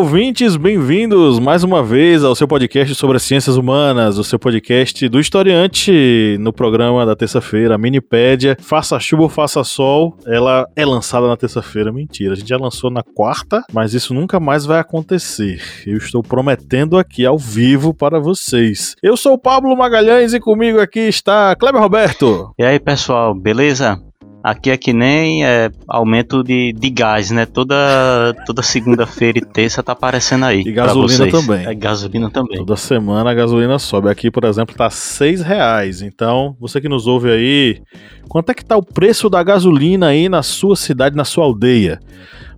Ouvintes, bem-vindos mais uma vez ao seu podcast sobre as ciências humanas, o seu podcast do historiante no programa da terça-feira, a Minipédia. Faça chuva ou faça sol, ela é lançada na terça-feira. Mentira, a gente já lançou na quarta, mas isso nunca mais vai acontecer. Eu estou prometendo aqui ao vivo para vocês. Eu sou o Pablo Magalhães e comigo aqui está Kleber Roberto. E aí, pessoal, beleza? Aqui é que nem é, aumento de, de gás, né? Toda, toda segunda-feira e terça tá aparecendo aí. E gasolina também. É, gasolina também. Toda semana a gasolina sobe. Aqui, por exemplo, tá seis reais. Então, você que nos ouve aí, quanto é que tá o preço da gasolina aí na sua cidade, na sua aldeia?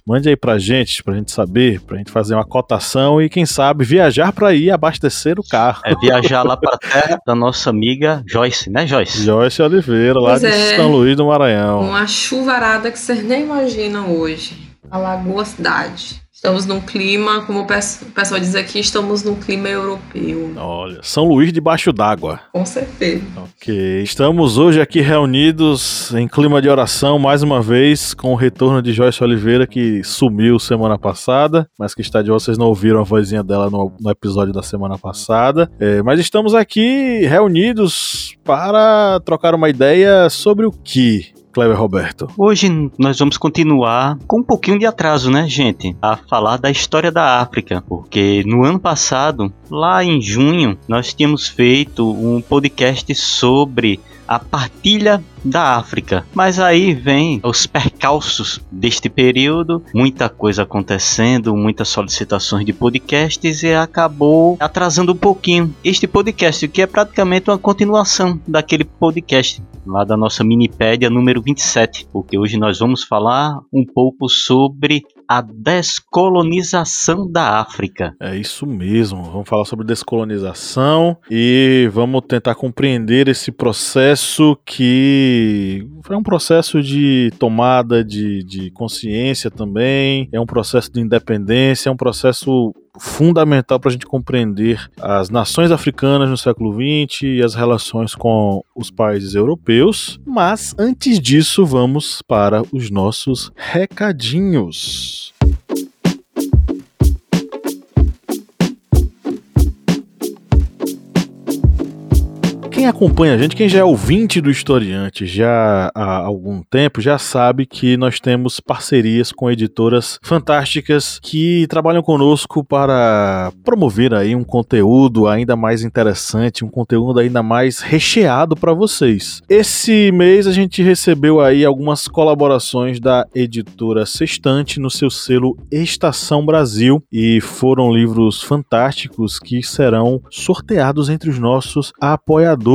Mande aí pra gente, pra gente saber, pra gente fazer uma cotação e, quem sabe, viajar pra ir abastecer o carro. É viajar lá pra terra da nossa amiga Joyce, né, Joyce? Joyce Oliveira, lá pois de é, São Luís do Maranhão. Uma chuvarada que vocês nem imaginam hoje. A Lagoa Cidade. Estamos num clima, como o pessoal diz aqui, estamos num clima europeu. Olha, São Luís debaixo d'água. Com certeza. Ok. Estamos hoje aqui reunidos em clima de oração, mais uma vez, com o retorno de Joyce Oliveira, que sumiu semana passada, mas que está de vocês não ouviram a vozinha dela no, no episódio da semana passada. É, mas estamos aqui reunidos para trocar uma ideia sobre o que? Cleber Roberto? Hoje nós vamos continuar com um pouquinho de atraso, né, gente? A falar da história da África, porque no ano passado, lá em junho, nós tínhamos feito um podcast sobre a partilha da África. Mas aí vem os percalços deste período, muita coisa acontecendo, muitas solicitações de podcasts e acabou atrasando um pouquinho este podcast, que é praticamente uma continuação daquele podcast lá da nossa minipédia número 27, porque hoje nós vamos falar um pouco sobre a descolonização da África. É isso mesmo. Vamos falar sobre descolonização e vamos tentar compreender esse processo que foi um processo de tomada de, de consciência também, é um processo de independência, é um processo fundamental para a gente compreender as nações africanas no século XX e as relações com os países europeus. Mas antes disso, vamos para os nossos recadinhos. Quem acompanha a gente, quem já é ouvinte do Historiante já há algum tempo, já sabe que nós temos parcerias com editoras fantásticas que trabalham conosco para promover aí um conteúdo ainda mais interessante, um conteúdo ainda mais recheado para vocês. Esse mês a gente recebeu aí algumas colaborações da editora Sextante no seu selo Estação Brasil e foram livros fantásticos que serão sorteados entre os nossos apoiadores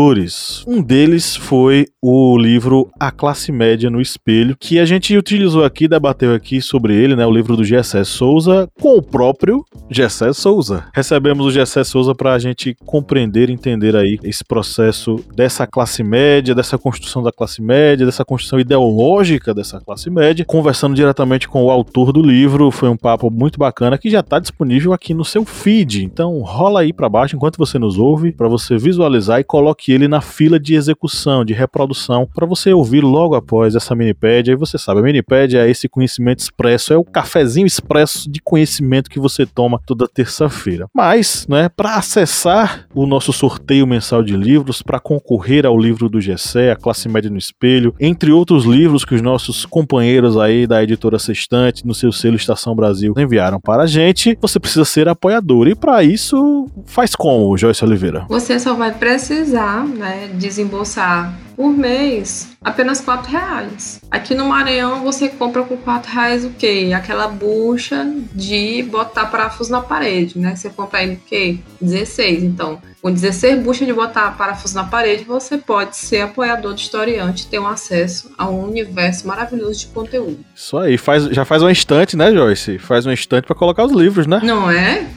Um deles foi o livro A Classe Média no Espelho, que a gente utilizou aqui, debateu aqui sobre ele, né? O livro do Gessé Souza, com o próprio Gessé Souza. Recebemos o Gessé Souza para a gente compreender, entender aí esse processo dessa classe média, dessa construção da classe média, dessa construção ideológica dessa classe média, conversando diretamente com o autor do livro. Foi um papo muito bacana que já está disponível aqui no seu feed. Então rola aí para baixo enquanto você nos ouve, para você visualizar e coloque coloque ele na fila de execução, de reprodução, para você ouvir logo após essa minipédia. E você sabe, a minipédia é esse conhecimento expresso, é o cafezinho expresso de conhecimento que você toma toda terça-feira. Mas, né, para acessar o nosso sorteio mensal de livros, para concorrer ao livro do Gessé, A Classe Média no Espelho, entre outros livros que os nossos companheiros aí da editora Sextante, no seu selo Estação Brasil, enviaram para a gente, você precisa ser apoiador. E para isso, faz como, Joyce Oliveira? Você só vai precisar né, desembolsar por mês apenas quatro reais. Aqui no Maranhão você compra com quatro reais o quê? Aquela bucha de botar parafuso na parede, né? Você compra aí o quê? 16. Então, com 16 buchas de botar parafuso na parede, você pode ser apoiador de historiante e ter um acesso a um universo maravilhoso de conteúdo. Isso aí, faz, já faz um instante, né, Joyce? Faz um instante para colocar os livros, né? Não é?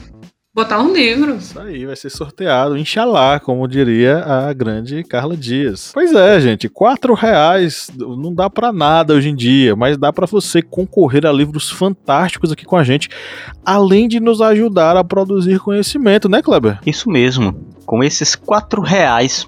Botar um livro. Isso aí, vai ser sorteado, inshallah, como diria a grande Carla Dias. Pois é, gente, quatro reais não dá para nada hoje em dia, mas dá para você concorrer a livros fantásticos aqui com a gente, além de nos ajudar a produzir conhecimento, né, Kleber? Isso mesmo. Com esses quatro reais,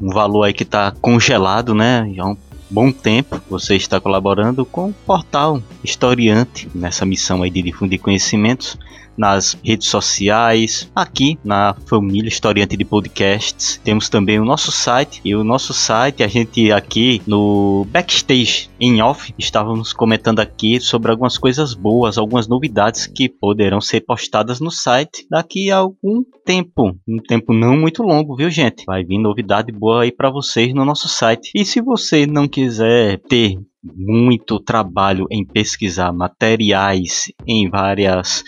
um valor aí que tá congelado, né? Já um bom tempo você está colaborando com o portal Historiante nessa missão aí de difundir conhecimentos nas redes sociais, aqui na família Historiante de Podcasts. Temos também o nosso site e o nosso site a gente aqui no backstage em off estávamos comentando aqui sobre algumas coisas boas, algumas novidades que poderão ser postadas no site daqui a algum tempo, um tempo não muito longo, viu gente? Vai vir novidade boa aí para vocês no nosso site. E se você não quiser ter muito trabalho em pesquisar materiais em várias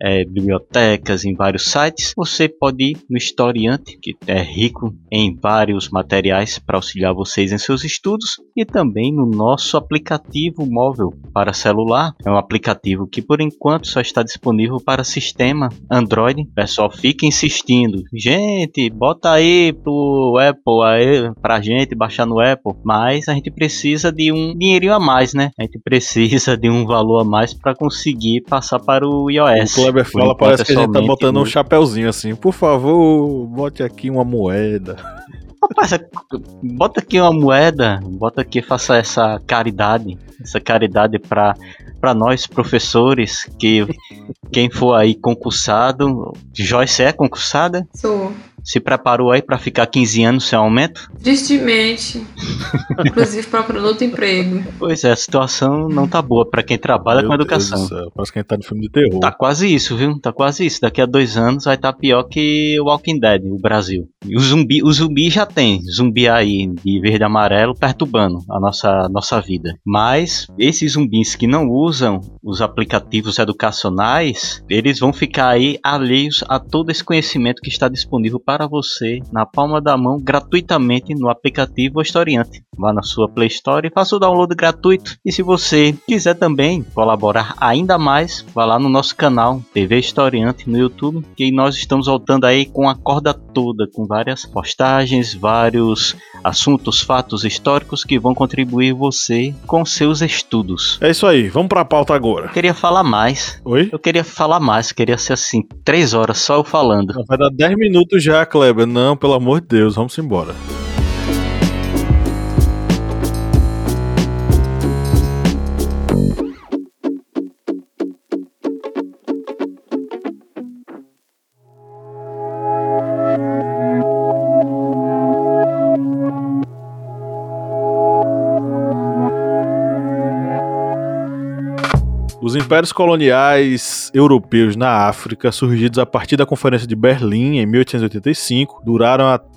é, bibliotecas, em vários sites, você pode ir no Historiante, que é rico em vários materiais para auxiliar vocês em seus estudos, e também no nosso aplicativo móvel para celular. É um aplicativo que por enquanto só está disponível para sistema Android. O pessoal fica insistindo, gente, bota aí pro Apple aí pra gente baixar no Apple, mas a gente precisa de um dinheirinho a mais, né? A gente precisa de um valor a mais para conseguir passar para o iOS. O Kleber fala, parece que a gente tá botando um chapéuzinho assim. Por favor, bote aqui uma moeda. Rapaz, bota aqui uma moeda, bota aqui, faça essa caridade, essa caridade para para nós professores que quem for aí concursado, Joyce é concursada? Sou. Se preparou aí para ficar 15 anos sem aumento? Tristemente. Inclusive procurando outro emprego. Pois é, a situação não tá boa para quem trabalha Meu com educação. Deus parece que a gente tá no filme de terror. Tá quase isso, viu? Tá quase isso. Daqui a dois anos vai estar tá pior que o Walking Dead, o Brasil. E o zumbi, o zumbi já tem. Zumbi aí de verde e amarelo perturbando a nossa, nossa vida. Mas esses zumbis que não usam os aplicativos educacionais, eles vão ficar aí alheios a todo esse conhecimento que está disponível para você na palma da mão gratuitamente no aplicativo Historiante. Vá na sua Play Store e faça o download gratuito. E se você quiser também colaborar ainda mais, vá lá no nosso canal TV Historiante no YouTube, que nós estamos voltando aí com a corda toda, com várias postagens, vários assuntos, fatos históricos que vão contribuir você com seus estudos. É isso aí, vamos pra pauta agora. Eu queria falar mais. Oi? Eu queria falar mais, queria ser assim, três horas só eu falando. Vai dar 10 minutos já, Kleber. Não, pelo amor de Deus, vamos embora. Os impérios coloniais europeus na África, surgidos a partir da Conferência de Berlim em 1885, duraram até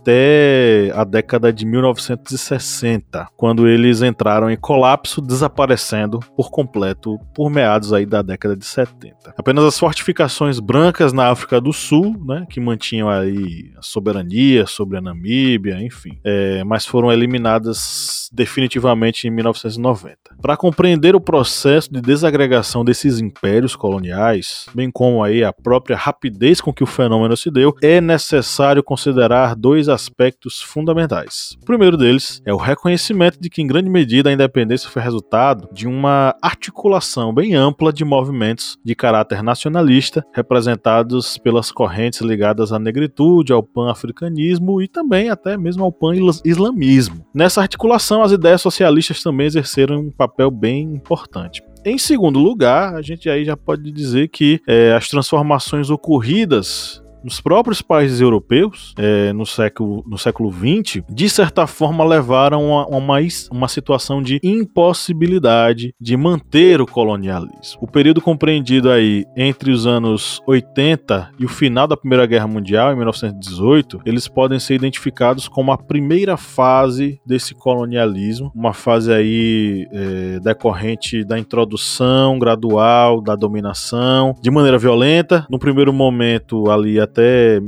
a década de 1960, quando eles entraram em colapso, desaparecendo por completo por meados aí da década de 70. Apenas as fortificações brancas na África do Sul, né, que mantinham aí a soberania sobre a Namíbia, enfim, é, mas foram eliminadas definitivamente em 1990. Para compreender o processo de desagregação desses impérios coloniais, bem como aí a própria rapidez com que o fenômeno se deu, é necessário considerar dois aspectos fundamentais. O primeiro deles é o reconhecimento de que, em grande medida, a independência foi resultado de uma articulação bem ampla de movimentos de caráter nacionalista, representados pelas correntes ligadas à negritude, ao pan-africanismo e também até mesmo ao pan-islamismo. Nessa articulação, as ideias socialistas também exerceram um papel bem importante. Em segundo lugar, a gente aí já pode dizer que é, as transformações ocorridas nos próprios países europeus, é, no, século, no século XX, de certa forma levaram a uma, uma situação de impossibilidade de manter o colonialismo. O período compreendido aí entre os anos 80 e o final da Primeira Guerra Mundial, em 1918, eles podem ser identificados como a primeira fase desse colonialismo, uma fase aí é, decorrente da introdução gradual da dominação de maneira violenta, no primeiro momento ali até até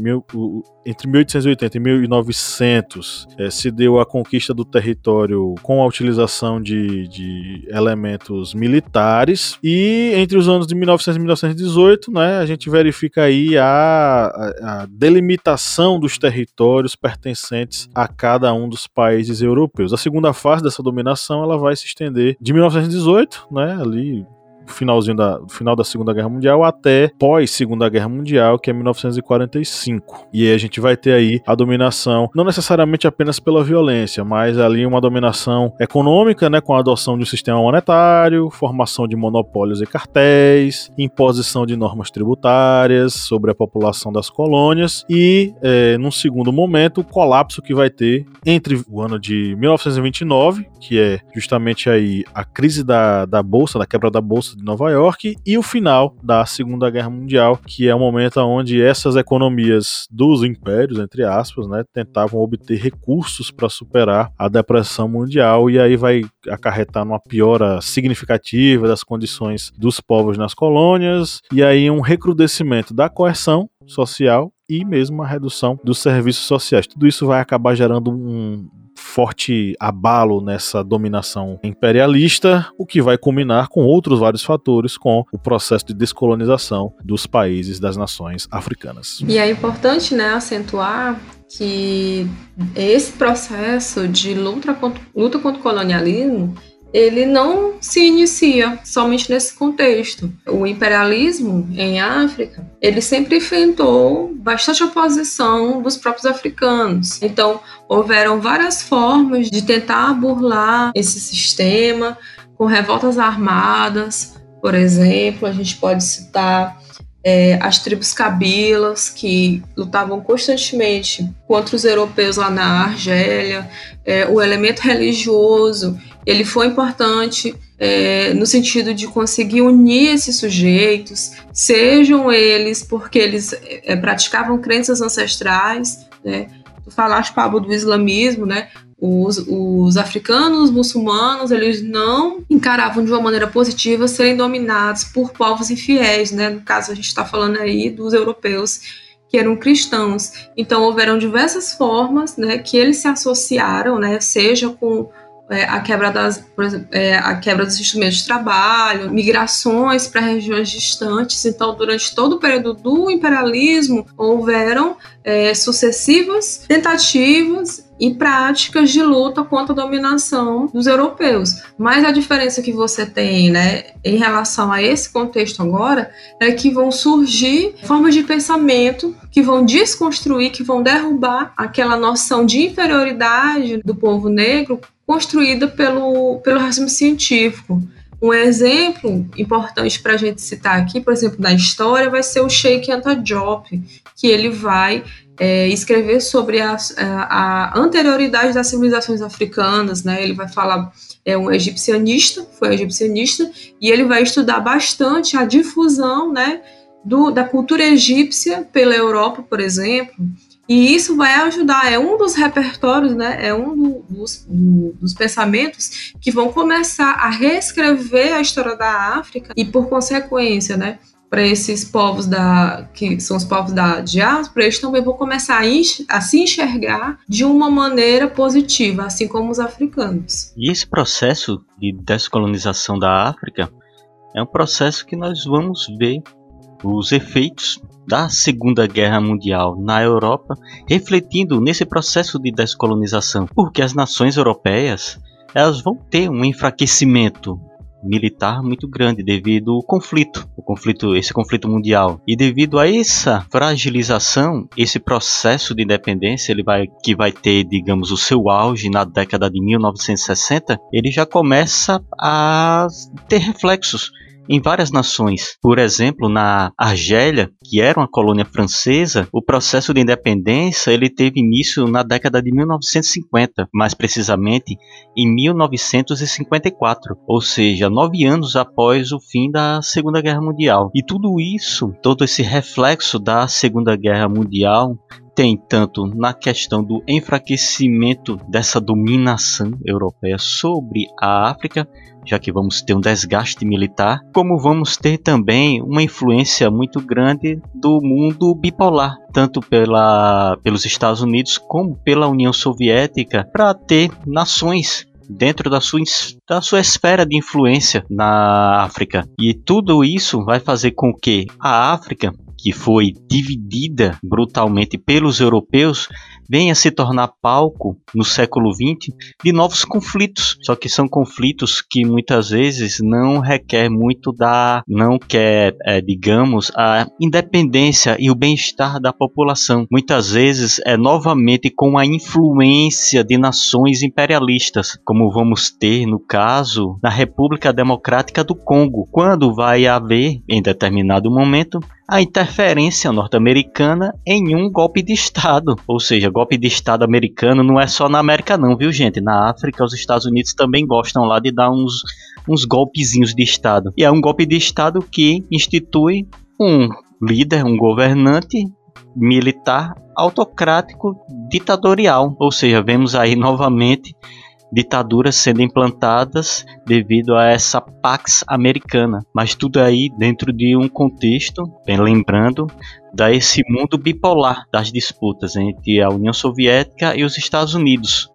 entre 1880 e 1900 é, se deu a conquista do território com a utilização de, de, elementos militares e entre os anos de 1900 e 1918 né, a gente verifica aí a, a, a delimitação dos territórios pertencentes a cada um dos países europeus. A segunda fase dessa dominação ela vai se estender de 1918, né, ali finalzinho da final da Segunda Guerra Mundial até pós Segunda Guerra Mundial, que é 1945. E aí a gente vai ter aí a dominação, não necessariamente apenas pela violência, mas ali uma dominação econômica, né, com a adoção de um sistema monetário, formação de monopólios e cartéis, imposição de normas tributárias sobre a população das colônias e, é, num segundo momento, o colapso que vai ter entre o ano de 1929, que é justamente aí a crise da, da bolsa, da quebra da bolsa de Nova York e o final da Segunda Guerra Mundial, que é o momento onde essas economias dos impérios, entre aspas, né, tentavam obter recursos para superar a depressão mundial e aí vai acarretar numa piora significativa das condições dos povos nas colônias e aí um recrudescimento da coerção social e mesmo a redução dos serviços sociais. Tudo isso vai acabar gerando um forte abalo nessa dominação imperialista, o que vai culminar com outros vários fatores, com o processo de descolonização dos países das nações africanas. E é importante, né, acentuar que esse processo de luta contra, luta contra o colonialismo ele não se inicia somente nesse contexto. O imperialismo em África, ele sempre enfrentou bastante oposição dos próprios africanos. Então, houveram várias formas de tentar burlar esse sistema, com revoltas armadas, por exemplo, a gente pode citar é, as tribos cabilas, que lutavam constantemente contra os europeus lá na Argélia, é, o elemento religioso ele foi importante é, no sentido de conseguir unir esses sujeitos, sejam eles porque eles é, praticavam crenças ancestrais, né? Tu falaste, Pablo, do islamismo, né? Os, os, africanos muçulmanos eles não encaravam de uma maneira positiva serem dominados por povos infiéis, né? No caso a gente está falando aí dos europeus que eram cristãos. Então houveram diversas formas, né, que eles se associaram, né, seja com é, a quebra das, exemplo, é, a quebra dos instrumentos de trabalho, migrações para regiões distantes. Então, durante todo o período do imperialismo, houveram é, sucessivas tentativas e práticas de luta contra a dominação dos europeus. Mas a diferença que você tem, né, em relação a esse contexto agora, é que vão surgir formas de pensamento que vão desconstruir, que vão derrubar aquela noção de inferioridade do povo negro construída pelo, pelo racismo científico. Um exemplo importante para a gente citar aqui, por exemplo, da história, vai ser o Sheikh Anta Diop, que ele vai é, escrever sobre a, a, a, anterioridade das civilizações africanas, né? Ele vai falar é um egipcianista, foi egipcianista, e ele vai estudar bastante a difusão, né, do, da cultura egípcia pela Europa, por exemplo, e isso vai ajudar, é um dos repertórios, né, é um do, dos, do, dos pensamentos que vão começar a reescrever a história da África e, por consequência, né, para esses povos da que são os povos da diáspora, eles também vão começar a, a, se enxergar de uma maneira positiva, assim como os africanos. E esse processo de descolonização da África é um processo que nós vamos ver os efeitos da Segunda Guerra Mundial na Europa, refletindo nesse processo de descolonização, porque as nações europeias elas vão ter um enfraquecimento militar muito grande devido ao conflito, o conflito, esse conflito mundial. E devido a essa fragilização, esse processo de independência, ele vai que vai ter, digamos, o seu auge na década de 1960, ele já começa a ter reflexos em várias nações. Por exemplo, na Argélia, que era uma colônia francesa, o processo de independência ele teve início na década de 1950, mais precisamente em 1954, ou seja, nove anos após o fim da Segunda Guerra Mundial. E tudo isso, todo esse reflexo da Segunda Guerra Mundial tem tanto na questão do enfraquecimento dessa dominação europeia sobre a África, já que vamos ter um desgaste militar, como vamos ter também uma influência muito grande do mundo bipolar, tanto pela, pelos Estados Unidos como pela União Soviética, para ter nações dentro da sua, da sua esfera de influência na África. E tudo isso vai fazer com que a África que foi dividida brutalmente pelos europeus, venha se tornar palco no século XX de novos conflitos. Só que são conflitos que muitas vezes não requer muito da, não quer, é, digamos, a independência e o bem-estar da população. Muitas vezes é novamente com a influência de nações imperialistas, como vamos ter no caso na República Democrática do Congo, quando vai haver em determinado momento a interferência norte-americana em um golpe de Estado. Ou seja, golpe de Estado americano não é só na América não, viu gente? Na África, os Estados Unidos também gostam lá de dar uns, uns golpezinhos de Estado. E é um golpe de Estado que institui um líder, um governante militar autocrático ditatorial. Ou seja, vemos aí novamente ditaduras sendo implantadas devido a essa Pax Americana. Mas tudo aí dentro de um contexto, bem lembrando, da esse mundo bipolar das disputas entre a União Soviética e os Estados Unidos.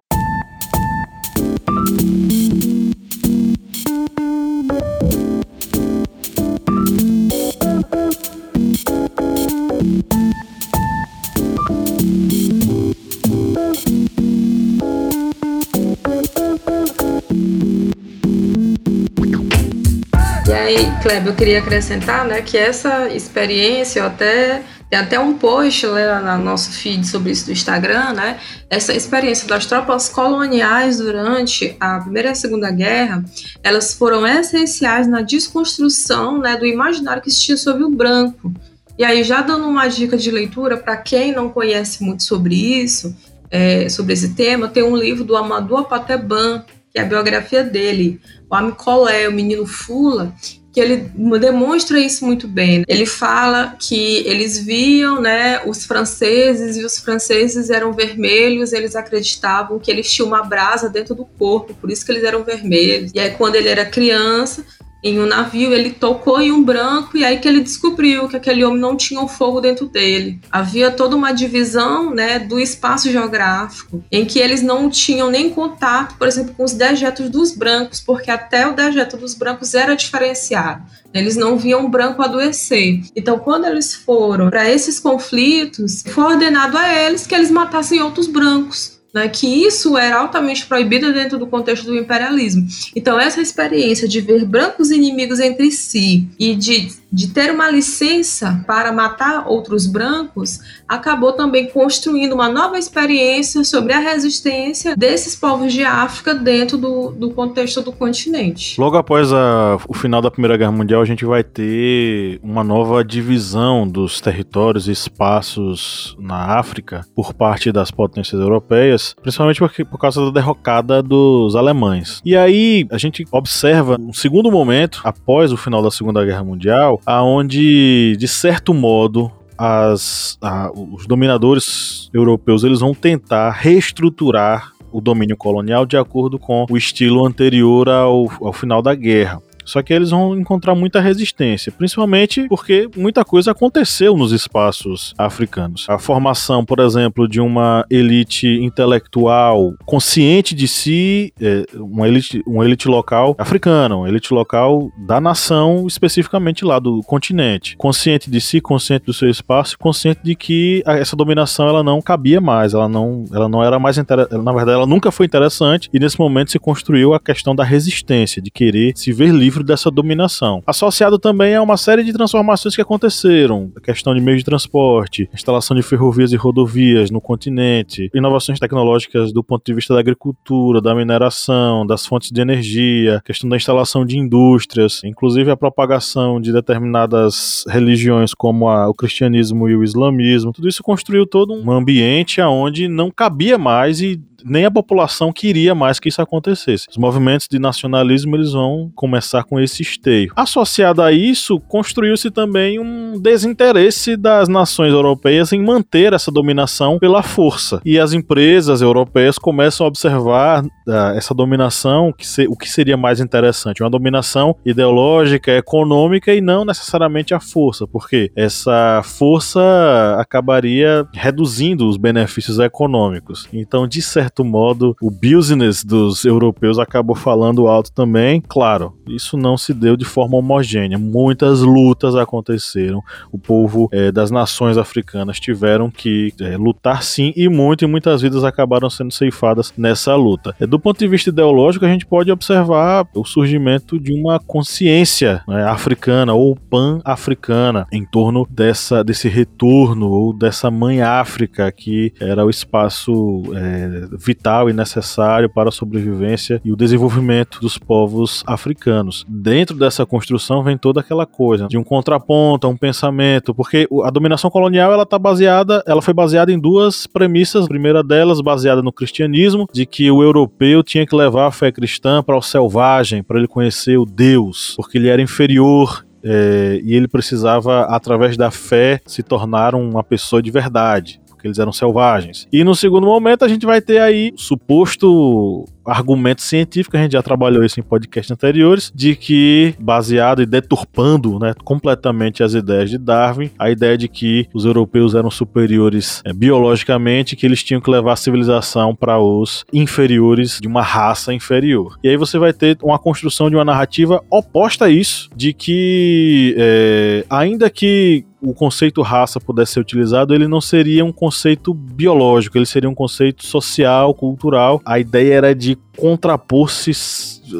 Kleber, eu queria acrescentar né, que essa experiência, até tem até um post né, no nosso feed sobre isso do Instagram, né? Essa experiência das tropas coloniais durante a Primeira e a Segunda Guerra, elas foram essenciais na desconstrução né, do imaginário que existia sobre o branco. E aí, já dando uma dica de leitura para quem não conhece muito sobre isso, é, sobre esse tema, tem um livro do Amadou Apateban, que é a biografia dele, o Amicolé, o menino Fula, que ele demonstra isso muito bem. Ele fala que eles viam, né, os franceses e os franceses eram vermelhos, eles acreditavam que eles tinham uma brasa dentro do corpo, por isso que eles eram vermelhos. E aí quando ele era criança, em um navio, ele tocou em um branco e aí que ele descobriu que aquele homem não tinha um fogo dentro dele. Havia toda uma divisão, né, do espaço geográfico, em que eles não tinham nem contato, por exemplo, com os dejetos dos brancos, porque até o dejeto dos brancos era diferenciado. Eles não viam o branco adoecer. Então, quando eles foram para esses conflitos, foi ordenado a eles que eles matassem outros brancos né, que isso era altamente proibido dentro do contexto do imperialismo. Então, essa experiência de ver brancos inimigos entre si e de de ter uma licença para matar outros brancos, acabou também construindo uma nova experiência sobre a resistência desses povos de África dentro do, do contexto do continente. Logo após a, o final da Primeira Guerra Mundial, a gente vai ter uma nova divisão dos territórios e espaços na África por parte das potências europeias, principalmente por causa da derrocada dos alemães. E aí a gente observa um segundo momento, após o final da Segunda Guerra Mundial, aonde de certo modo as, a, os dominadores europeus eles vão tentar reestruturar o domínio colonial de acordo com o estilo anterior ao, ao final da guerra. Só que eles vão encontrar muita resistência, principalmente porque muita coisa aconteceu nos espaços africanos. A formação, por exemplo, de uma elite intelectual consciente de si, é, uma, elite, uma elite local africana, uma elite local da nação, especificamente lá do continente. Consciente de si, consciente do seu espaço, consciente de que essa dominação ela não cabia mais, ela não, ela não era mais interessante, na verdade ela nunca foi interessante e nesse momento se construiu a questão da resistência, de querer se ver livre livre dessa dominação. Associado também a uma série de transformações que aconteceram, a questão de meios de transporte, instalação de ferrovias e rodovias no continente, inovações tecnológicas do ponto de vista da agricultura, da mineração, das fontes de energia, questão da instalação de indústrias, inclusive a propagação de determinadas religiões como a, o cristianismo e o islamismo. Tudo isso construiu todo um ambiente onde não cabia mais e nem a população queria mais que isso acontecesse. Os movimentos de nacionalismo eles vão começar com esse esteio. Associado a isso, construiu-se também um desinteresse das nações europeias em manter essa dominação pela força. E as empresas europeias começam a observar uh, essa dominação, que se, o que seria mais interessante, uma dominação ideológica, econômica e não necessariamente a força, porque essa força acabaria reduzindo os benefícios econômicos. Então, de certo modo, o business dos europeus acabou falando alto também. Claro, isso não se deu de forma homogênea. Muitas lutas aconteceram. O povo é, das nações africanas tiveram que é, lutar sim e muito, e muitas vidas acabaram sendo ceifadas nessa luta. É, do ponto de vista ideológico, a gente pode observar o surgimento de uma consciência né, africana ou pan-africana em torno dessa, desse retorno ou dessa mãe África que era o espaço é, vital e necessário para a sobrevivência e o desenvolvimento dos povos africanos. Dentro dessa construção vem toda aquela coisa de um contraponto, um pensamento, porque a dominação colonial ela tá baseada, ela foi baseada em duas premissas. A primeira delas baseada no cristianismo, de que o europeu tinha que levar a fé cristã para o selvagem, para ele conhecer o Deus, porque ele era inferior é, e ele precisava, através da fé, se tornar uma pessoa de verdade porque eles eram selvagens. E no segundo momento a gente vai ter aí o suposto argumento científico, a gente já trabalhou isso em podcasts anteriores, de que, baseado e deturpando né, completamente as ideias de Darwin, a ideia de que os europeus eram superiores é, biologicamente, que eles tinham que levar a civilização para os inferiores de uma raça inferior. E aí você vai ter uma construção de uma narrativa oposta a isso, de que, é, ainda que o conceito raça pudesse ser utilizado, ele não seria um conceito biológico, ele seria um conceito social, cultural. A ideia era de contrapor-se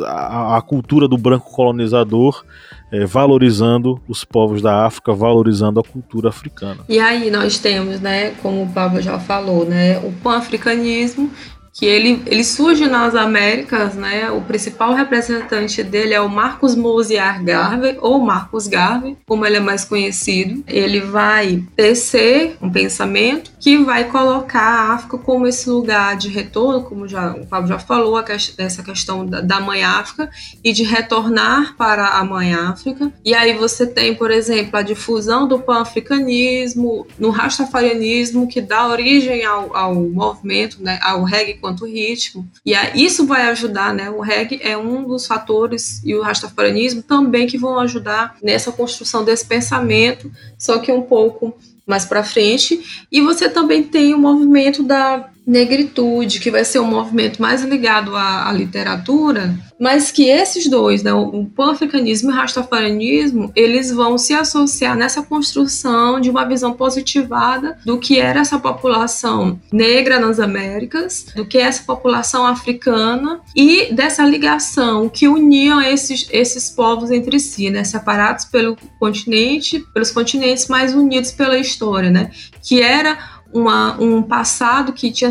à, cultura do branco colonizador, é, valorizando os povos da África, valorizando a cultura africana. E aí nós temos, né, como o Pablo já falou, né, o pan-africanismo que ele, ele surge nas Américas, né? O principal representante dele é o Marcos Mosiar Garvey, ou Marcos Garvey, como ele é mais conhecido. Ele vai tecer um pensamento que vai colocar a África como esse lugar de retorno, como já, o Pablo já falou, essa questão da, da Mãe África, e de retornar para a Mãe África. E aí você tem, por exemplo, a difusão do pan-africanismo, no rastafarianismo, que dá origem ao, ao movimento, né, ao reggae quanto ritmo. E isso vai ajudar, né? O reggae é um dos fatores e o rastafarianismo também que vão ajudar nessa construção desse pensamento, só que um pouco mais para frente. E você também tem o movimento da negritude, que vai ser um movimento mais ligado à, à literatura, mas que esses dois, né, o pan-africanismo e o rastafarianismo, eles vão se associar nessa construção de uma visão positivada do que era essa população negra nas Américas, do que é essa população africana e dessa ligação que uniam esses, esses povos entre si, né, separados pelo continente, pelos continentes, mas unidos pela história, né, que era uma, um passado que tinha,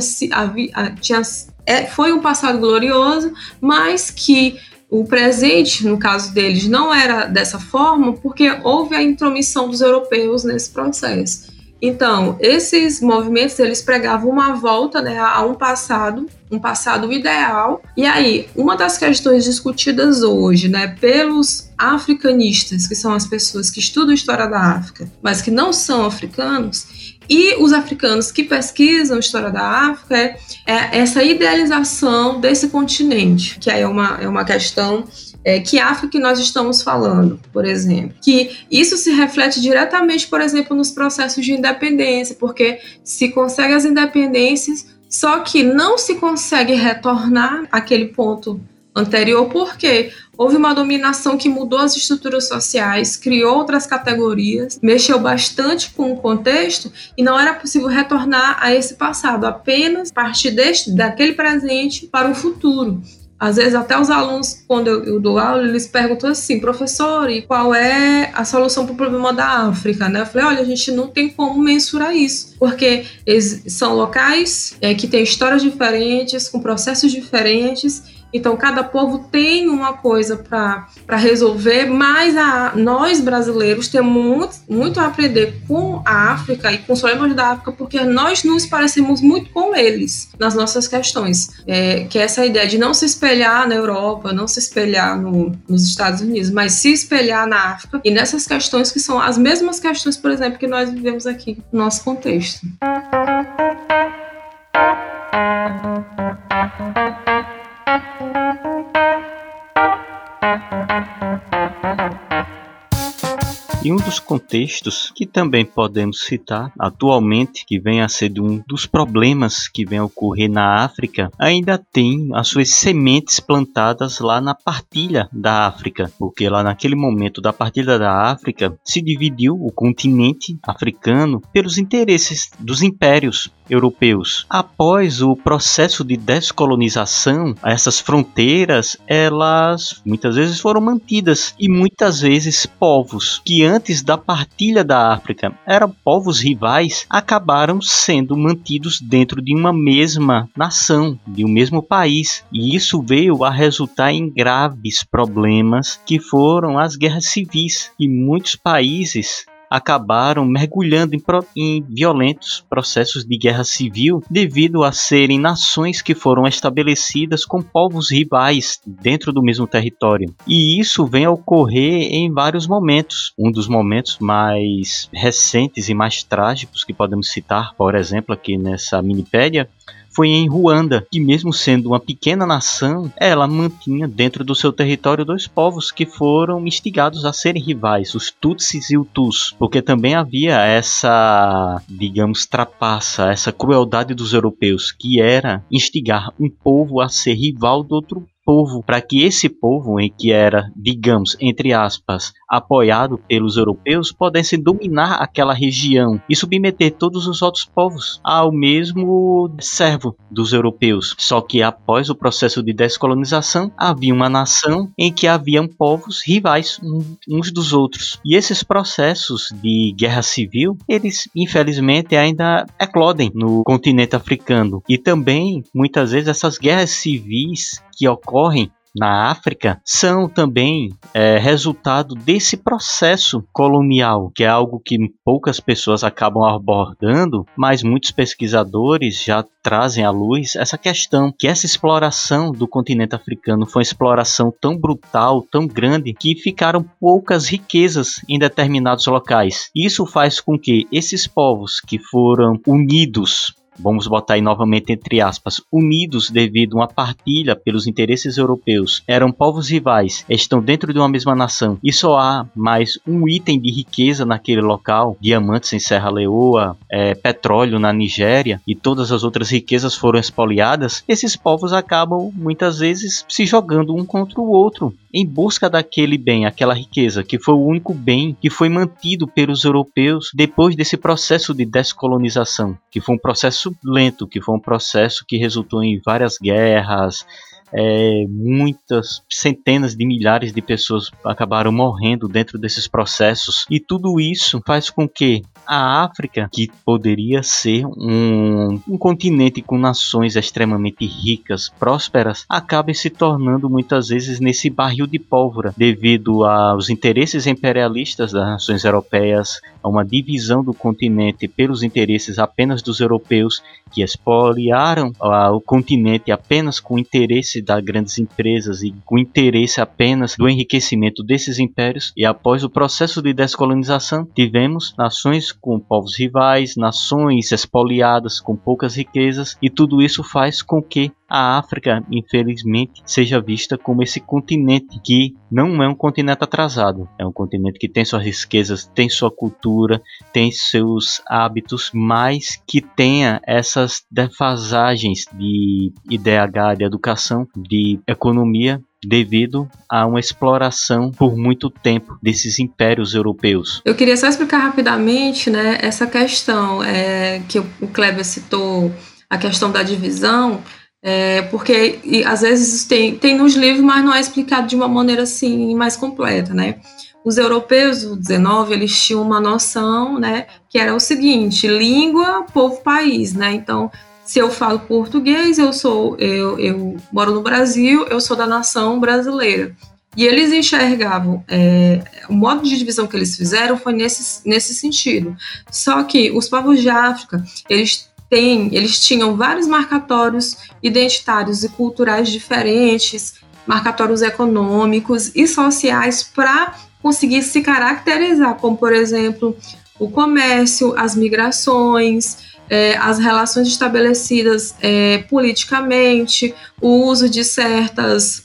tinha é, foi um passado glorioso, mas que o presente, no caso deles, não era dessa forma, porque houve a intromissão dos europeus nesse processo. Então, esses movimentos, eles pregavam uma volta né, a um passado, um passado ideal. E aí, uma das questões discutidas hoje, né, pelos africanistas, que são as pessoas que estudam a história da África, mas que não são africanos, e os africanos que pesquisam a história da África é, é essa idealização desse continente, que aí é uma, é uma questão é, que África que nós estamos falando, por exemplo. Que isso se reflete diretamente, por exemplo, nos processos de independência, porque se consegue as independências, só que não se consegue retornar àquele ponto anterior, porque houve uma dominação que mudou as estruturas sociais, criou outras categorias, mexeu bastante com o contexto e não era possível retornar a esse passado, apenas partir deste, daquele presente para o futuro. Às vezes até os alunos, quando eu, eu, dou aula, eles perguntam assim, professor, e qual é a solução para o problema da África? Né? Eu falei, olha, a gente não tem como mensurar isso, porque são locais é, que têm histórias diferentes, com processos diferentes, Então, cada povo tem uma coisa para resolver, mas a, nós brasileiros temos muito, muito a aprender com a África e com os problemas da África, porque nós nos parecemos muito com eles nas nossas questões. É, que é essa ideia de não se espelhar na Europa, não se espelhar no, nos Estados Unidos, mas se espelhar na África e nessas questões que são as mesmas questões, por exemplo, que nós vivemos aqui no nosso contexto. E um dos contextos que também podemos citar atualmente, que vem a ser um dos problemas que vem a ocorrer na África, ainda tem as suas sementes plantadas lá na partilha da África, porque lá naquele momento da partilha da África se dividiu o continente africano pelos interesses dos impérios europeus. Após o processo de descolonização, essas fronteiras, elas muitas vezes foram mantidas e muitas vezes povos que antes da partilha da África eram povos rivais, acabaram sendo mantidos dentro de uma mesma nação, de um mesmo país. E isso veio a resultar em graves problemas que foram as guerras civis. E muitos países acabaram mergulhando em, pro, em, violentos processos de guerra civil devido a serem nações que foram estabelecidas com povos rivais dentro do mesmo território. E isso vem a ocorrer em vários momentos. Um dos momentos mais recentes e mais trágicos que podemos citar, por exemplo, aqui nessa minipédia, foi em Ruanda, que mesmo sendo uma pequena nação, ela mantinha dentro do seu território dois povos que foram instigados a serem rivais, os Tutsis e os Tus, porque também havia essa, digamos, trapaça, essa crueldade dos europeus, que era instigar um povo a ser rival do outro povo, para que esse povo, em que era, digamos, entre aspas, apoiado pelos europeus, pudesse dominar aquela região e submeter todos os outros povos ao mesmo servo dos europeus. Só que após o processo de descolonização, havia uma nação em que haviam povos rivais uns dos outros. E esses processos de guerra civil, eles infelizmente ainda eclodem no continente africano. E também, muitas vezes, essas guerras civis que ocorrem na África são também é, resultado desse processo colonial, que é algo que poucas pessoas acabam abordando, mas muitos pesquisadores já trazem à luz essa questão que essa exploração do continente africano foi uma exploração tão brutal, tão grande, que ficaram poucas riquezas em determinados locais. Isso faz com que esses povos que foram unidos vamos botar aí novamente entre aspas, unidos devido a uma partilha pelos interesses europeus, eram povos rivais, estão dentro de uma mesma nação. E só há mais um item de riqueza naquele local, diamantes em Serra Leoa, é, petróleo na Nigéria e todas as outras riquezas foram expoliadas, esses povos acabam muitas vezes se jogando um contra o outro em busca daquele bem, aquela riqueza, que foi o único bem que foi mantido pelos europeus depois desse processo de descolonização, que foi um processo lento, que foi um processo que resultou em várias guerras, é, muitas centenas de milhares de pessoas acabaram morrendo dentro desses processos. E tudo isso faz com que a África, que poderia ser um, um continente com nações extremamente ricas, prósperas, acabe se tornando muitas vezes nesse barril de pólvora devido aos interesses imperialistas das nações europeias, a uma divisão do continente pelos interesses apenas dos europeus que expoliaram o continente apenas com o interesse das grandes empresas e com o interesse apenas do enriquecimento desses impérios. E após o processo de descolonização, tivemos nações com povos rivais, nações expoliadas com poucas riquezas, e tudo isso faz com que a África, infelizmente, seja vista como esse continente que não é um continente atrasado, é um continente que tem suas riquezas, tem sua cultura, tem seus hábitos, mas que tenha essas defasagens de IDH, de educação, de economia devido a uma exploração por muito tempo desses impérios europeus. Eu queria só explicar rapidamente, né, essa questão é, que o Kleber citou, a questão da divisão. É, porque e, às vezes tem, tem nos livros, mas não é explicado de uma maneira assim mais completa, né? Os europeus do 19 eles tinham uma noção, né, que era o seguinte: língua, povo, país, né? Então se eu falo português, eu sou eu, eu moro no Brasil, eu sou da nação brasileira. E eles enxergavam, é, o modo de divisão que eles fizeram foi nesse, nesse sentido. Só que os povos de África, eles têm, eles tinham vários marcatórios identitários e culturais diferentes, marcatórios econômicos e sociais para conseguir se caracterizar, como por exemplo o comércio, as migrações, é, as relações estabelecidas é, politicamente, o uso de certas,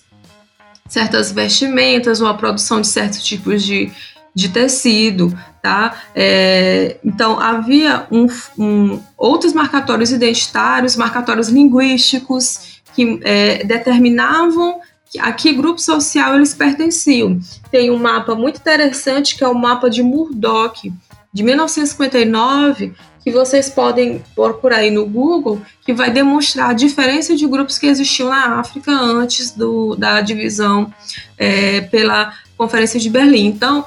certas vestimentas ou a produção de certos tipos de, de tecido, tá? É, então havia um, um, outros marcatórios identitários, marcatórios linguísticos que é, determinavam a que grupo social eles pertenciam. Tem um mapa muito interessante que é o mapa de Murdoch, de 1959, que vocês podem procurar aí no Google, que vai demonstrar a diferença de grupos que existiam na África antes do, da divisão é, pela Conferência de Berlim. Então,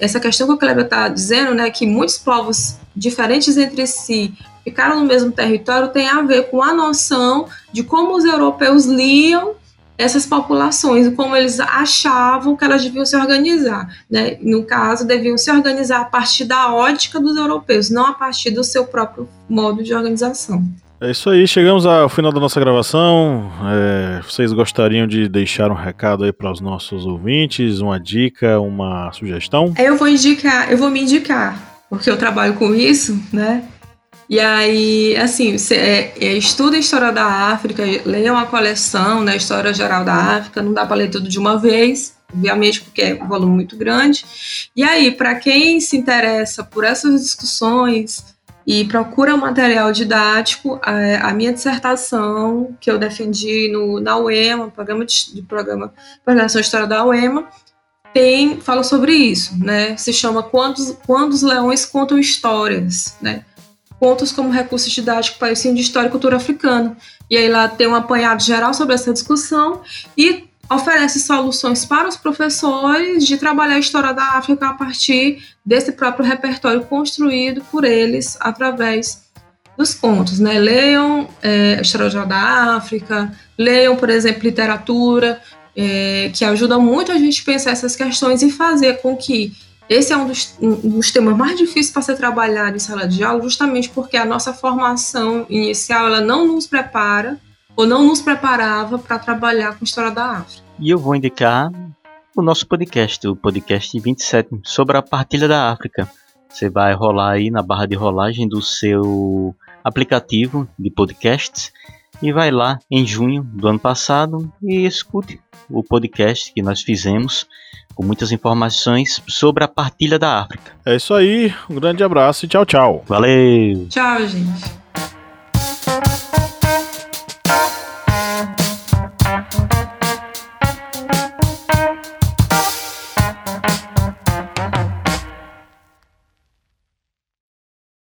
essa questão que o Kleber está dizendo, né, que muitos povos diferentes entre si ficaram no mesmo território, tem a ver com a noção de como os europeus liam essas populações, como eles achavam que elas deviam se organizar. Né? No caso, deviam se organizar a partir da ótica dos europeus, não a partir do seu próprio modo de organização. É isso aí, chegamos ao final da nossa gravação. É, vocês gostariam de deixar um recado aí para os nossos ouvintes, uma dica, uma sugestão? Eu vou indicar, eu vou me indicar, porque eu trabalho com isso, né? E aí, assim, você é, é, estuda a história da África, leia uma coleção, né, História Geral da África, não dá para ler tudo de uma vez, obviamente, porque é um volume muito grande. E aí, para quem se interessa por essas discussões e procura material didático, a, a minha dissertação, que eu defendi no, na UEMA, programa de, de programa Programação História da UEMA, tem, fala sobre isso, né? Se chama Quando, Quando os Leões Contam Histórias, né? Pontos como recurso didático para o ensino de história e cultura africana. E aí lá tem um apanhado geral sobre essa discussão e oferece soluções para os professores de trabalhar a história da África a partir desse próprio repertório construído por eles através dos contos, né? Leiam é, História da África, leiam, por exemplo, literatura, é, que ajuda muito a gente pensar essas questões e fazer com que esse é um dos, um dos temas mais difíceis para ser trabalhado em sala de aula, justamente porque a nossa formação inicial ela não nos prepara ou não nos preparava para trabalhar com história da África. E eu vou indicar o nosso podcast, o podcast 27, sobre a partilha da África. Você vai rolar aí na barra de rolagem do seu aplicativo de podcasts e vai lá em junho do ano passado e escute o podcast que nós fizemos com muitas informações sobre a partilha da África. É isso aí, um grande abraço e tchau, tchau. Valeu! Tchau, gente.